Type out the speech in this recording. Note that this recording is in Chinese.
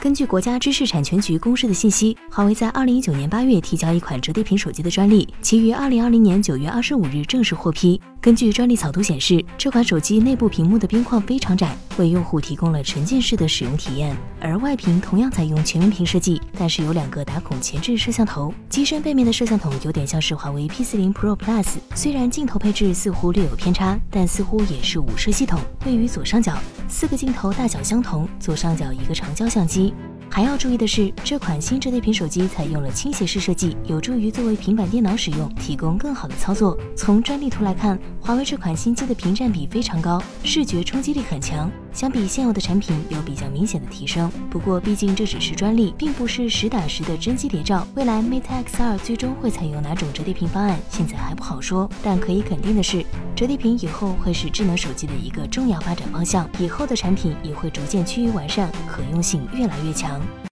根据国家知识产权局公示的信息，华为在二零一九年八月提交一款折叠屏手机的专利，其于二零二零年九月二十五日正式获批。根据专利草图显示，这款手机内部屏幕的边框非常窄，为用户提供了沉浸式的使用体验。而外屏同样采用全面屏设计，但是有两个打孔前置摄像头，机身背面的摄像头有点像是华为 P 四零 Pro Plus。虽然镜头配置似乎略有偏差，但似乎也是五摄系统，位于左上角，四个镜头大小相同，左上角一个长焦相机。还要注意的是，这款新折叠屏手机采用了倾斜式设计，有助于作为平板电脑使用，提供更好的操作。从专利图来看，华为这款新机的屏占比非常高，视觉冲击力很强，相比现有的产品有比较明显的提升。不过，毕竟这只是专利，并不是实打实的真机谍照。未来 Mate X2 最终会采用哪种折叠屏方案，现在还不好说。但可以肯定的是，折叠屏以后会是智能手机的一个重要发展方向，以后的产品也会逐渐趋于完善，可用性越来越强。